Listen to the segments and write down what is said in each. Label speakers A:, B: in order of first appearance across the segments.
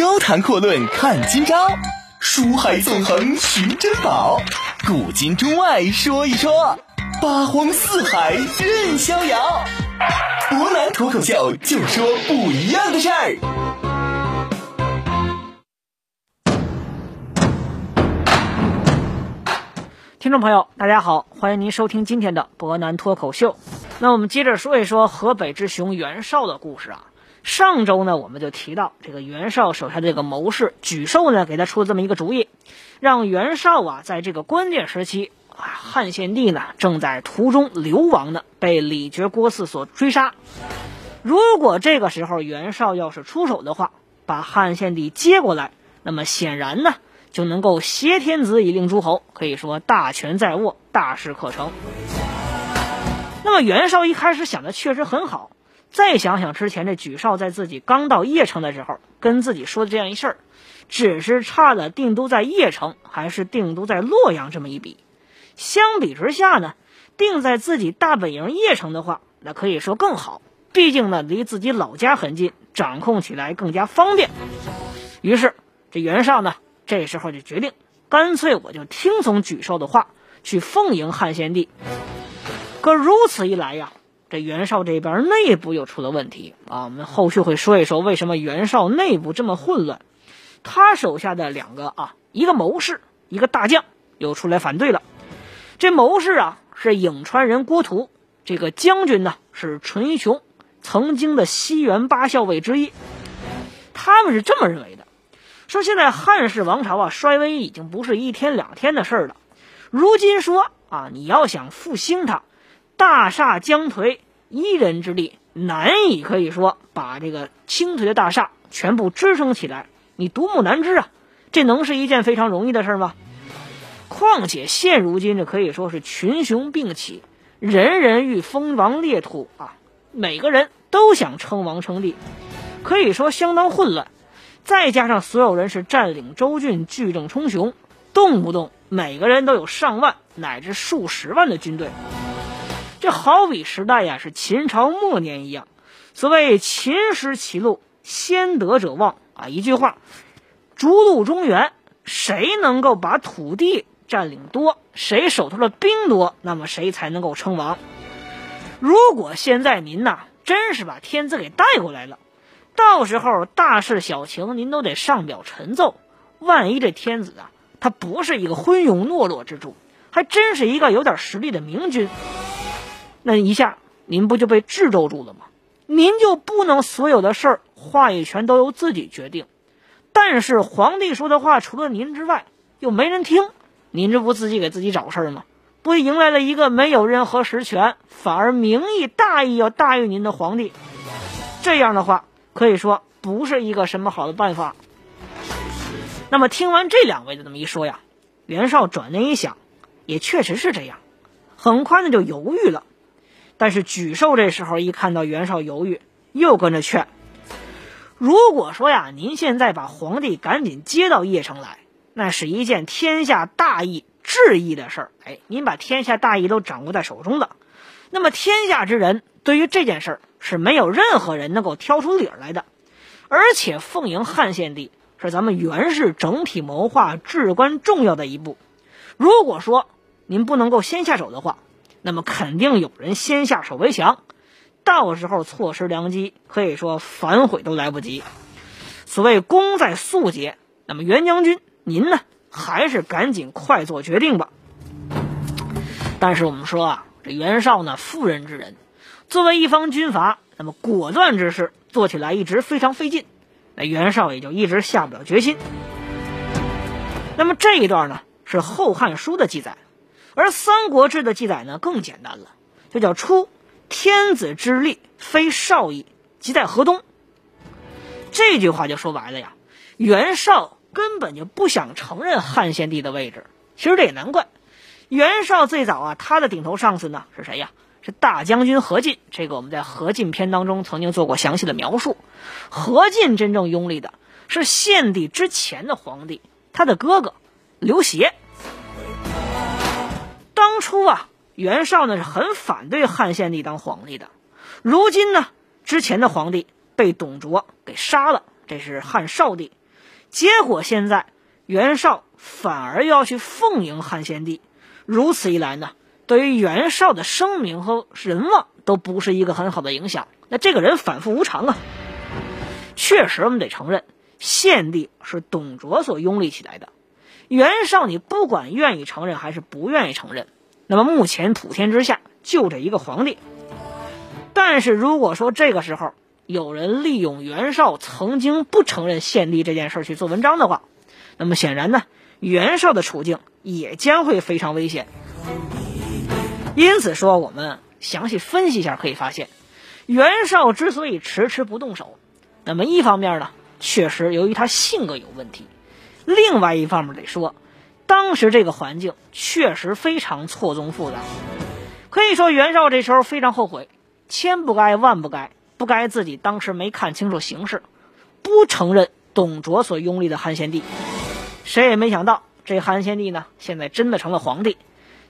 A: 高谈阔论看今朝，书海纵横寻珍宝，古今中外说一说，八荒四海任逍遥。博南脱口秀就说不一样的事儿。
B: 听众朋友，大家好，欢迎您收听今天的博南脱口秀。那我们接着说一说河北之雄袁绍的故事啊。上周呢，我们就提到这个袁绍手下这个谋士沮授呢，给他出了这么一个主意，让袁绍啊，在这个关键时期啊，汉献帝呢正在途中流亡呢，被李傕郭汜所追杀。如果这个时候袁绍要是出手的话，把汉献帝接过来，那么显然呢，就能够挟天子以令诸侯，可以说大权在握，大事可成。那么袁绍一开始想的确实很好。再想想之前这沮授在自己刚到邺城的时候跟自己说的这样一事儿，只是差了定都在邺城还是定都在洛阳这么一笔。相比之下呢，定在自己大本营邺城的话，那可以说更好。毕竟呢，离自己老家很近，掌控起来更加方便。于是这袁绍呢，这时候就决定，干脆我就听从沮授的话，去奉迎汉献帝。可如此一来呀。这袁绍这边内部又出了问题啊！我们后续会说一说为什么袁绍内部这么混乱。他手下的两个啊，一个谋士，一个大将，又出来反对了。这谋士啊是颍川人郭图，这个将军呢是淳于琼，曾经的西园八校尉之一。他们是这么认为的：说现在汉室王朝啊衰微已经不是一天两天的事了，如今说啊你要想复兴它。大厦将颓，一人之力难以可以说把这个倾颓的大厦全部支撑起来，你独木难支啊！这能是一件非常容易的事吗？况且现如今这可以说是群雄并起，人人欲封王列土啊，每个人都想称王称帝，可以说相当混乱。再加上所有人是占领州郡，聚众冲雄，动不动每个人都有上万乃至数十万的军队。这好比时代呀，是秦朝末年一样。所谓“秦时歧路，先得者旺”啊，一句话，逐鹿中原，谁能够把土地占领多，谁手头的兵多，那么谁才能够称王。如果现在您呐，真是把天子给带过来了，到时候大事小情您都得上表陈奏。万一这天子啊，他不是一个昏庸懦弱之主，还真是一个有点实力的明君。那一下您不就被制肘住了吗？您就不能所有的事儿话语权都由自己决定？但是皇帝说的话除了您之外又没人听，您这不自己给自己找事儿吗？不迎来了一个没有任何实权，反而名义大义要大于您的皇帝？这样的话可以说不是一个什么好的办法。那么听完这两位的这么一说呀，袁绍转念一想，也确实是这样，很快呢就犹豫了。但是沮授这时候一看到袁绍犹豫，又跟着劝：“如果说呀，您现在把皇帝赶紧接到邺城来，那是一件天下大义、治义的事儿。哎，您把天下大义都掌握在手中了，那么天下之人对于这件事儿是没有任何人能够挑出理儿来的。而且奉迎汉献帝是咱们袁氏整体谋划至关重要的一步。如果说您不能够先下手的话，那么肯定有人先下手为强，到时候错失良机，可以说反悔都来不及。所谓功在速捷，那么袁将军您呢，还是赶紧快做决定吧。但是我们说啊，这袁绍呢，妇人之仁，作为一方军阀，那么果断之事做起来一直非常费劲，那袁绍也就一直下不了决心。那么这一段呢，是《后汉书》的记载。而《三国志》的记载呢更简单了，就叫“出天子之力非少矣，即在河东”。这句话就说白了呀，袁绍根本就不想承认汉献帝的位置。其实这也难怪，袁绍最早啊，他的顶头上司呢是谁呀？是大将军何进。这个我们在何进篇当中曾经做过详细的描述。何进真正拥立的是献帝之前的皇帝，他的哥哥刘协。初啊，袁绍呢是很反对汉献帝当皇帝的。如今呢，之前的皇帝被董卓给杀了，这是汉少帝。结果现在袁绍反而要去奉迎汉献帝，如此一来呢，对于袁绍的声名和人望都不是一个很好的影响。那这个人反复无常啊。确实，我们得承认，献帝是董卓所拥立起来的。袁绍，你不管愿意承认还是不愿意承认，那么目前普天之下就这一个皇帝。但是如果说这个时候有人利用袁绍曾经不承认献帝这件事去做文章的话，那么显然呢，袁绍的处境也将会非常危险。因此说，我们详细分析一下，可以发现，袁绍之所以迟迟不动手，那么一方面呢，确实由于他性格有问题；另外一方面得说，当时这个环境确实非常错综复杂。可以说，袁绍这时候非常后悔。千不该万不该，不该自己当时没看清楚形势，不承认董卓所拥立的汉献帝。谁也没想到，这汉献帝呢，现在真的成了皇帝，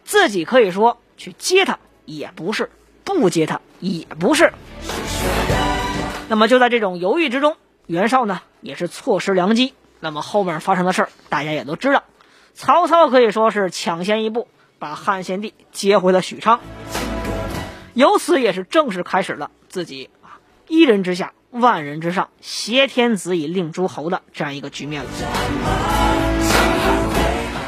B: 自己可以说去接他也不是，不接他也不是。那么就在这种犹豫之中，袁绍呢也是错失良机。那么后面发生的事儿，大家也都知道，曹操可以说是抢先一步，把汉献帝接回了许昌。由此也是正式开始了自己啊一人之下万人之上挟天子以令诸侯的这样一个局面了。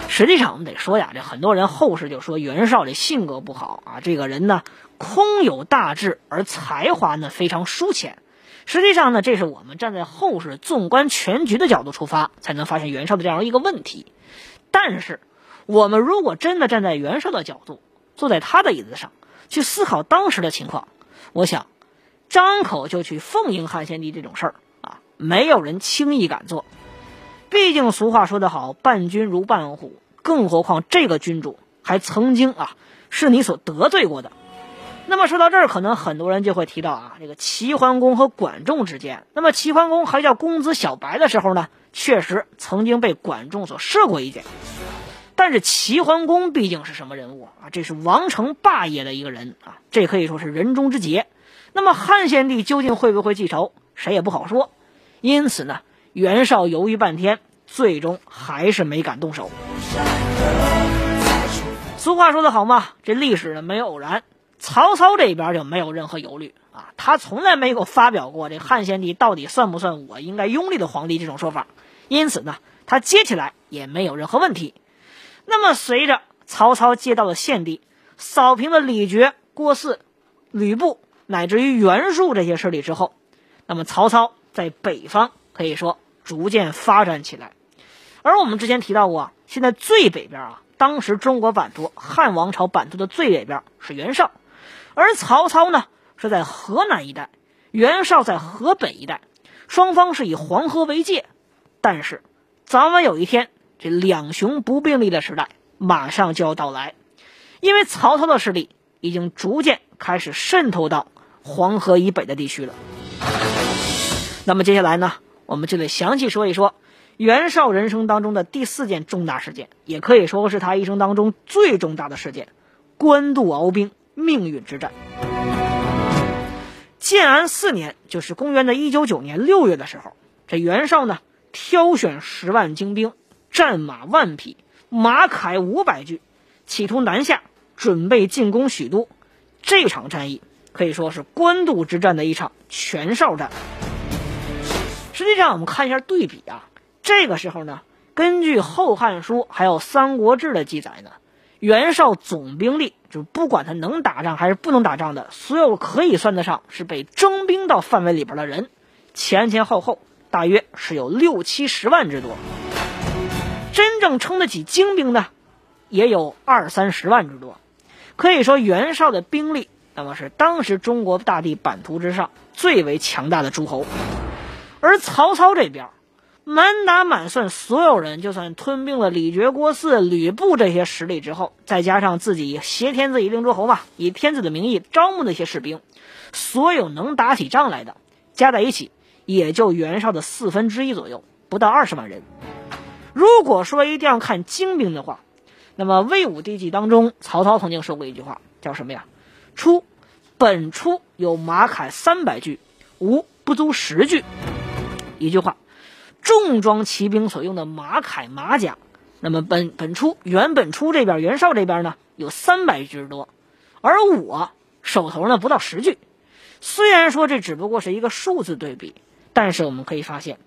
B: 实际上我们得说呀，这很多人后世就说袁绍这性格不好啊，这个人呢空有大志而才华呢非常疏浅。实际上呢，这是我们站在后世纵观全局的角度出发，才能发现袁绍的这样一个问题。但是我们如果真的站在袁绍的角度，坐在他的椅子上。去思考当时的情况，我想，张口就去奉迎汉献帝这种事儿啊，没有人轻易敢做。毕竟俗话说得好，伴君如伴虎，更何况这个君主还曾经啊是你所得罪过的。那么说到这儿，可能很多人就会提到啊，这个齐桓公和管仲之间。那么齐桓公还叫公子小白的时候呢，确实曾经被管仲所射过一箭。但是齐桓公毕竟是什么人物啊？这是王承霸业的一个人啊，这可以说是人中之杰。那么汉献帝究竟会不会记仇，谁也不好说。因此呢，袁绍犹豫半天，最终还是没敢动手。俗话说得好嘛，这历史呢没有偶然。曹操这边就没有任何忧虑啊，他从来没有发表过这汉献帝到底算不算我应该拥立的皇帝这种说法。因此呢，他接起来也没有任何问题。那么，随着曹操接到了献帝，扫平了李傕、郭汜、吕布乃至于袁术这些势力之后，那么曹操在北方可以说逐渐发展起来。而我们之前提到过，现在最北边啊，当时中国版图汉王朝版图的最北边是袁绍，而曹操呢是在河南一带，袁绍在河北一带，双方是以黄河为界。但是，早晚有一天。这两雄不并立的时代马上就要到来，因为曹操的势力已经逐渐开始渗透到黄河以北的地区了。那么接下来呢，我们就得详细说一说袁绍人生当中的第四件重大事件，也可以说是他一生当中最重大的事件——官渡鏖兵命运之战。建安四年，就是公元的一九九年六月的时候，这袁绍呢挑选十万精兵。战马万匹，马铠五百具，企图南下，准备进攻许都。这场战役可以说是官渡之战的一场全哨战。实际上，我们看一下对比啊，这个时候呢，根据《后汉书》还有《三国志》的记载呢，袁绍总兵力就不管他能打仗还是不能打仗的，所有可以算得上是被征兵到范围里边的人，前前后后大约是有六七十万之多。真正撑得起精兵的，也有二三十万之多。可以说，袁绍的兵力，那么是当时中国大地版图之上最为强大的诸侯。而曹操这边，满打满算，所有人就算吞并了李傕、郭汜、吕布这些实力之后，再加上自己挟天子以令诸侯嘛，以天子的名义招募那些士兵，所有能打起仗来的，加在一起，也就袁绍的四分之一左右，不到二十万人。如果说一定要看精兵的话，那么魏武帝纪当中，曹操曾经说过一句话，叫什么呀？初，本初有马铠三百具，吾不足十具。一句话，重装骑兵所用的马铠马甲。那么本本初原本初这边袁绍这边呢有三百具之多，而我手头呢不到十具。虽然说这只不过是一个数字对比，但是我们可以发现，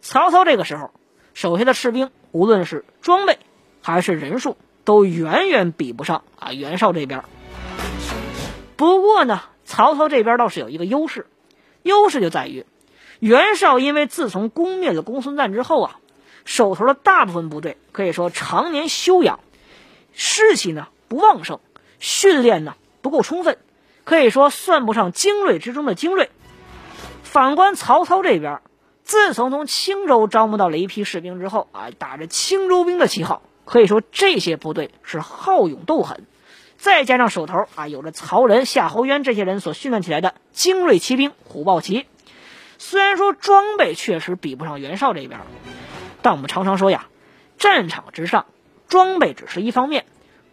B: 曹操这个时候手下的士兵无论是装备还是人数，都远远比不上啊袁绍这边。不过呢，曹操这边倒是有一个优势，优势就在于袁绍因为自从攻灭了公孙瓒之后啊，手头的大部分部队可以说常年休养，士气呢不旺盛，训练呢不够充分。可以说算不上精锐之中的精锐。反观曹操这边，自从从青州招募到了一批士兵之后啊，打着青州兵的旗号，可以说这些部队是好勇斗狠。再加上手头啊有着曹仁、夏侯渊这些人所训练起来的精锐骑兵虎豹骑，虽然说装备确实比不上袁绍这边，但我们常常说呀，战场之上装备只是一方面，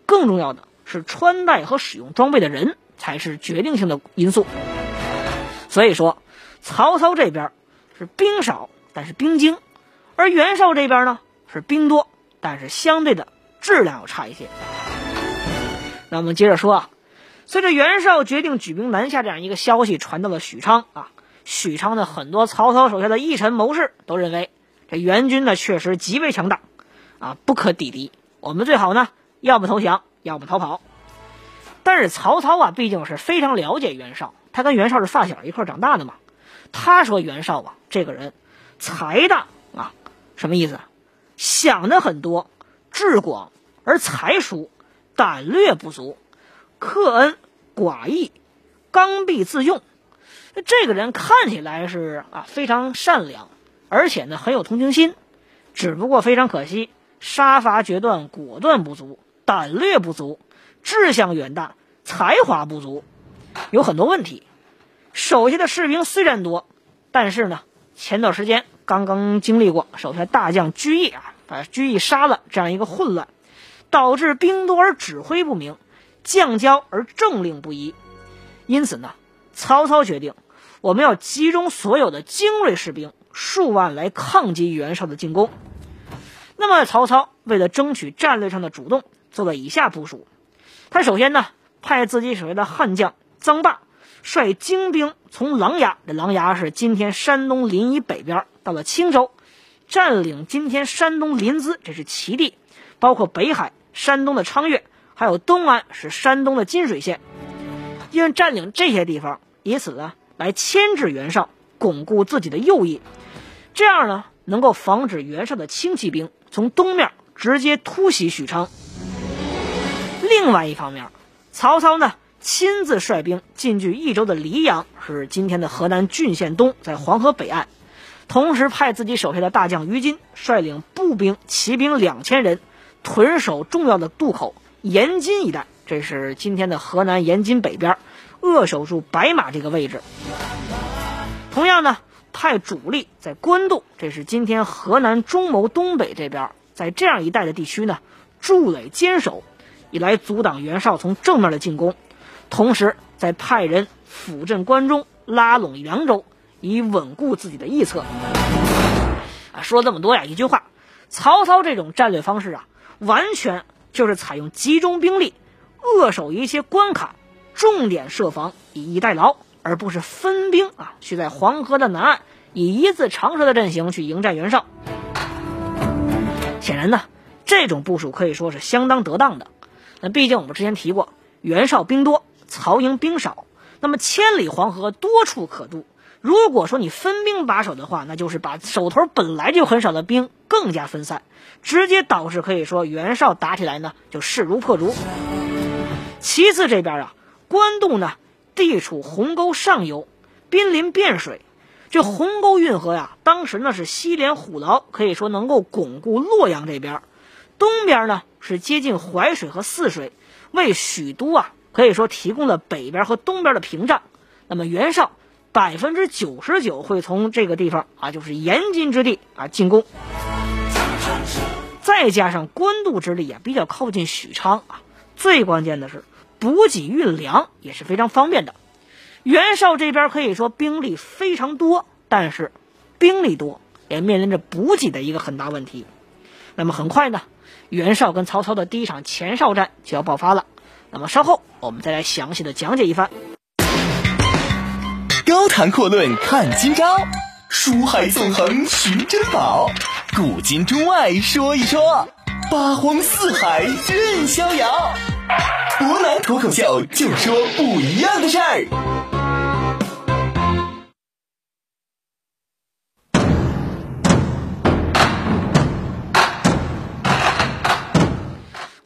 B: 更重要的是穿戴和使用装备的人。才是决定性的因素。所以说，曹操这边是兵少，但是兵精；而袁绍这边呢是兵多，但是相对的质量要差一些。那我们接着说啊，随着袁绍决定举兵南下这样一个消息传到了许昌啊，许昌的很多曹操手下的义臣谋士都认为，这袁军呢确实极为强大，啊，不可抵敌。我们最好呢，要么投降，要么逃跑。但是曹操啊，毕竟是非常了解袁绍，他跟袁绍是发小一块长大的嘛。他说袁绍啊，这个人才大啊，什么意思？想的很多，智广而才疏，胆略不足，克恩寡义，刚愎自用。这个人看起来是啊非常善良，而且呢很有同情心，只不过非常可惜，杀伐决断，果断不足，胆略不足。志向远大，才华不足，有很多问题。手下的士兵虽然多，但是呢，前段时间刚刚经历过手下大将居易啊，把居易杀了这样一个混乱，导致兵多而指挥不明，将骄而政令不一。因此呢，曹操决定，我们要集中所有的精锐士兵数万来抗击袁绍的进攻。那么，曹操为了争取战略上的主动，做了以下部署。他首先呢，派自己手下的悍将臧霸率精兵从琅琊，这琅琊是今天山东临沂北边，到了青州，占领今天山东临淄，这是齐地，包括北海、山东的昌岳，还有东安是山东的金水县，因为占领这些地方，以此呢来牵制袁绍，巩固自己的右翼，这样呢能够防止袁绍的轻骑兵从东面直接突袭许昌。另外一方面，曹操呢亲自率兵进据益州的黎阳，是今天的河南郡县东，在黄河北岸。同时派自己手下的大将于禁率领步兵、骑兵两千人，屯守重要的渡口延津一带，这是今天的河南延津北边，扼守住白马这个位置。同样呢，派主力在官渡，这是今天河南中牟东北这边，在这样一带的地区呢，筑垒坚守。以来阻挡袁绍从正面的进攻，同时再派人辅镇关中，拉拢凉州，以稳固自己的翼侧。啊，说这么多呀，一句话，曹操这种战略方式啊，完全就是采用集中兵力，扼守一些关卡，重点设防，以逸待劳，而不是分兵啊，去在黄河的南岸以一字长蛇的阵型去迎战袁绍。显然呢，这种部署可以说是相当得当的。那毕竟我们之前提过，袁绍兵多，曹营兵少，那么千里黄河多处可渡。如果说你分兵把守的话，那就是把手头本来就很少的兵更加分散，直接导致可以说袁绍打起来呢就势如破竹。其次这边啊，官渡呢地处鸿沟上游，濒临汴水，这鸿沟运河呀，当时呢是西连虎牢，可以说能够巩固洛阳这边。东边呢是接近淮水和泗水，为许都啊可以说提供了北边和东边的屏障。那么袁绍百分之九十九会从这个地方啊，就是延津之地啊进攻。再加上官渡之地啊比较靠近许昌啊，最关键的是补给运粮也是非常方便的。袁绍这边可以说兵力非常多，但是兵力多也面临着补给的一个很大问题。那么很快呢，袁绍跟曹操的第一场前哨战就要爆发了。那么稍后我们再来详细的讲解一番。
A: 高谈阔论看今朝，书海纵横寻珍宝，古今中外说一说，八荒四海任逍遥。博南脱口秀就说不一样的事儿。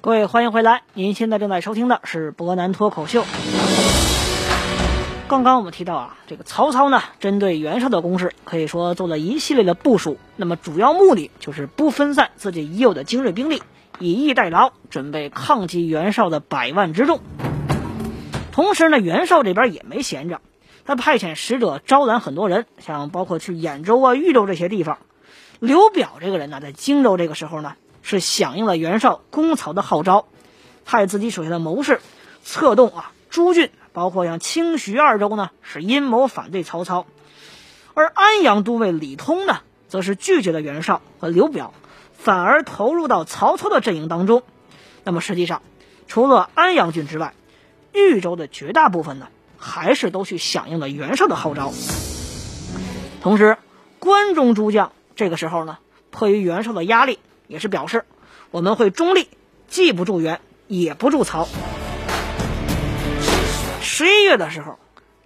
B: 各位，欢迎回来！您现在正在收听的是博南脱口秀。刚刚我们提到啊，这个曹操呢，针对袁绍的攻势，可以说做了一系列的部署。那么主要目的就是不分散自己已有的精锐兵力，以逸待劳，准备抗击袁绍的百万之众。同时呢，袁绍这边也没闲着，他派遣使者招揽很多人，像包括去兖州啊、豫州这些地方。刘表这个人呢，在荆州这个时候呢。是响应了袁绍攻曹的号召，派自己手下的谋士策动啊诸郡，包括像清徐二州呢，是阴谋反对曹操。而安阳都尉李通呢，则是拒绝了袁绍和刘表，反而投入到曹操的阵营当中。那么实际上，除了安阳郡之外，豫州的绝大部分呢，还是都去响应了袁绍的号召。同时，关中诸将这个时候呢，迫于袁绍的压力。也是表示，我们会中立，既不助袁，也不助曹。十一月的时候，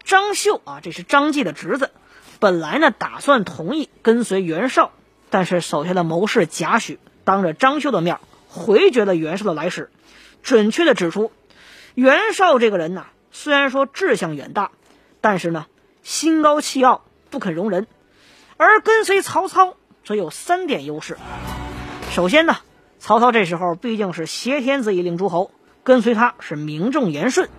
B: 张绣啊，这是张继的侄子，本来呢打算同意跟随袁绍，但是手下的谋士贾诩当着张绣的面回绝了袁绍的来使，准确的指出，袁绍这个人呢，虽然说志向远大，但是呢心高气傲，不肯容人，而跟随曹操则有三点优势。首先呢，曹操这时候毕竟是挟天子以令诸侯，跟随他是名正言顺。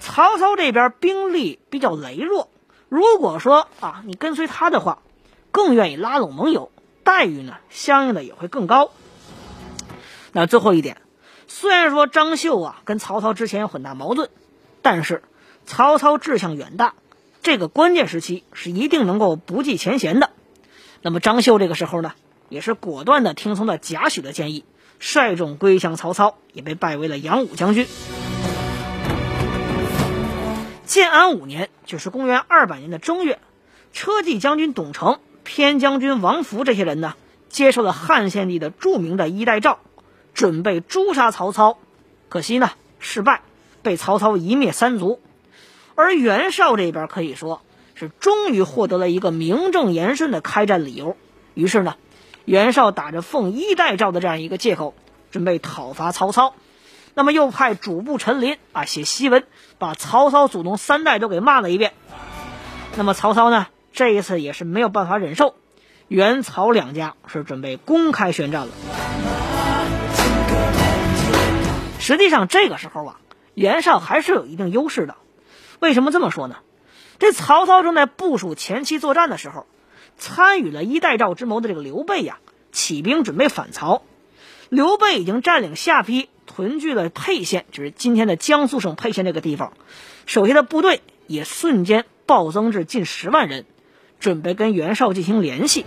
B: 曹操这边兵力比较羸弱，如果说啊你跟随他的话，更愿意拉拢盟友，待遇呢相应的也会更高。那最后一点，虽然说张绣啊跟曹操之前有很大矛盾，但是曹操志向远大，这个关键时期是一定能够不计前嫌的。那么张绣这个时候呢？也是果断的听从了贾诩的建议，率众归降曹操，也被拜为了扬武将军。建安五年，就是公元二百年的正月，车骑将军董承、偏将军王福这些人呢，接受了汉献帝的著名的衣带诏，准备诛杀曹操。可惜呢，失败，被曹操一灭三族。而袁绍这边可以说是终于获得了一个名正言顺的开战理由，于是呢。袁绍打着奉衣带诏的这样一个借口，准备讨伐曹操，那么又派主簿陈琳啊写檄文，把曹操祖宗三代都给骂了一遍。那么曹操呢，这一次也是没有办法忍受，袁曹两家是准备公开宣战了。实际上这个时候啊，袁绍还是有一定优势的。为什么这么说呢？这曹操正在部署前期作战的时候。参与了一代诏之谋的这个刘备呀，起兵准备反曹。刘备已经占领下邳，屯聚了沛县，就是今天的江苏省沛县这个地方。手下的部队也瞬间暴增至近十万人，准备跟袁绍进行联系。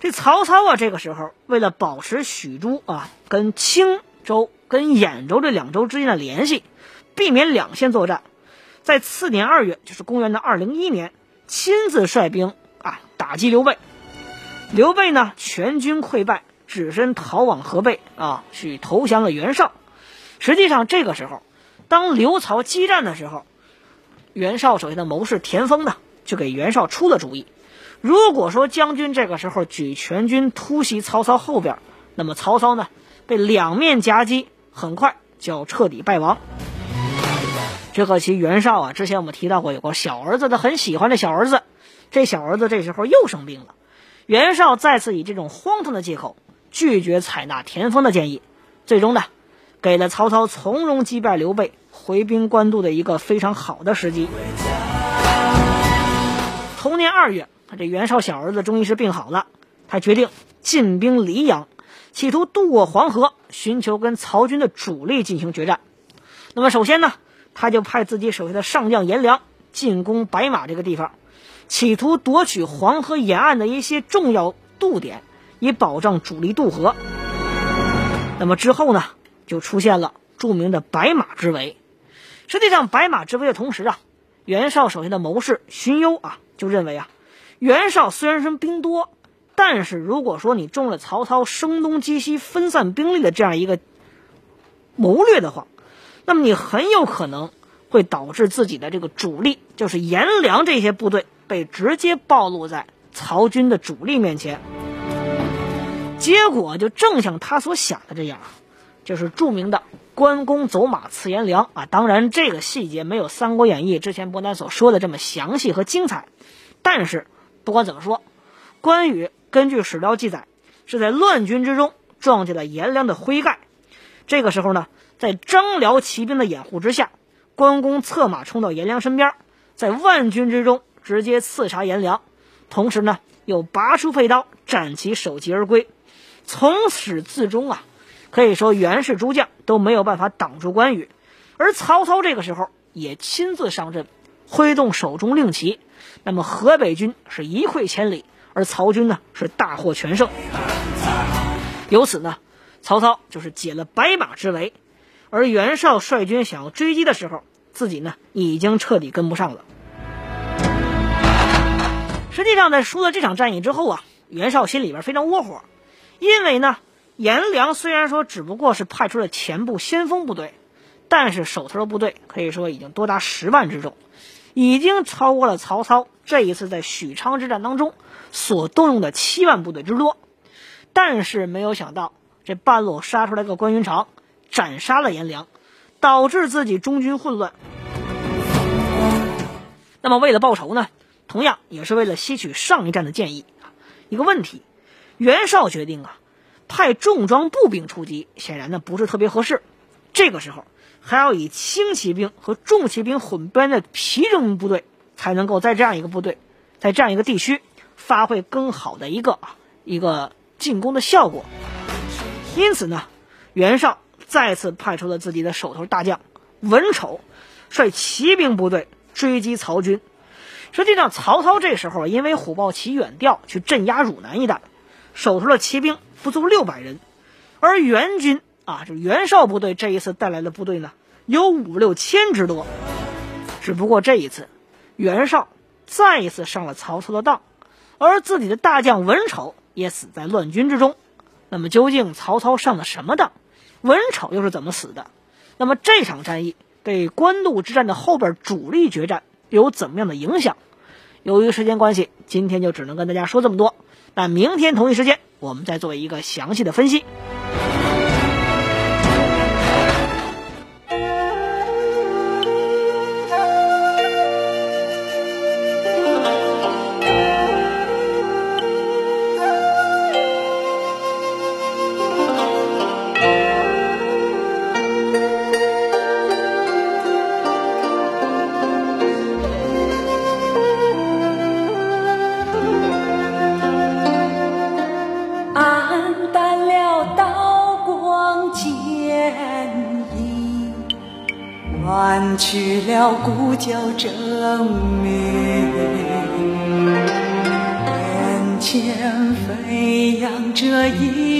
B: 这曹操啊，这个时候为了保持许都啊跟青州、跟兖州这两州之间的联系，避免两线作战，在次年二月，就是公元的二零一年。亲自率兵啊打击刘备，刘备呢全军溃败，只身逃往河北啊去投降了袁绍。实际上这个时候，当刘曹激战的时候，袁绍手下的谋士田丰呢就给袁绍出了主意：如果说将军这个时候举全军突袭曹操后边，那么曹操呢被两面夹击，很快就要彻底败亡。只可惜袁绍啊，之前我们提到过，有个小儿子，他很喜欢这小儿子。这小儿子这时候又生病了，袁绍再次以这种荒唐的借口拒绝采纳田丰的建议，最终呢，给了曹操从容击败刘备、回兵官渡的一个非常好的时机。同年二月，这袁绍小儿子终于是病好了，他决定进兵黎阳，企图渡过黄河，寻求跟曹军的主力进行决战。那么首先呢？他就派自己手下的上将颜良进攻白马这个地方，企图夺取黄河沿岸的一些重要渡点，以保障主力渡河。那么之后呢，就出现了著名的白马之围。实际上，白马之围的同时啊，袁绍手下的谋士荀攸啊就认为啊，袁绍虽然说兵多，但是如果说你中了曹操声东击西、分散兵力的这样一个谋略的话，那么你很有可能会导致自己的这个主力，就是颜良这些部队被直接暴露在曹军的主力面前。结果就正像他所想的这样，就是著名的关公走马刺颜良啊。当然，这个细节没有《三国演义》之前伯南所说的这么详细和精彩。但是不管怎么说，关羽根据史料记载，是在乱军之中撞见了颜良的盔盖。这个时候呢，在张辽骑兵的掩护之下，关公策马冲到颜良身边，在万军之中直接刺杀颜良，同时呢，又拔出佩刀斩其首级而归。从始至终啊，可以说袁氏诸将都没有办法挡住关羽，而曹操这个时候也亲自上阵，挥动手中令旗。那么河北军是一溃千里，而曹军呢是大获全胜。由此呢，曹操就是解了白马之围，而袁绍率军想要追击的时候，自己呢已经彻底跟不上了。实际上，在输了这场战役之后啊，袁绍心里边非常窝火。因为呢，颜良虽然说只不过是派出了前部先锋部队，但是手头的部队可以说已经多达十万之众，已经超过了曹操这一次在许昌之战当中所动用的七万部队之多。但是没有想到，这半路杀出来个关云长，斩杀了颜良，导致自己中军混乱。那么为了报仇呢，同样也是为了吸取上一战的建议，一个问题。袁绍决定啊，派重装步兵出击，显然呢不是特别合适。这个时候还要以轻骑兵和重骑兵混编的皮征部队，才能够在这样一个部队，在这样一个地区发挥更好的一个啊一个进攻的效果。因此呢，袁绍再次派出了自己的手头大将文丑，率骑兵部队追击曹军。实际上，曹操这时候因为虎豹骑远调去镇压汝南一带。手头的骑兵不足六百人，而袁军啊，就袁绍部队这一次带来的部队呢，有五六千之多。只不过这一次，袁绍再一次上了曹操的当，而自己的大将文丑也死在乱军之中。那么，究竟曹操上了什么当？文丑又是怎么死的？那么这场战役对官渡之战的后边主力决战有怎么样的影响？由于时间关系，今天就只能跟大家说这么多。那明天同一时间，我们再做一个详细的分析。
C: 一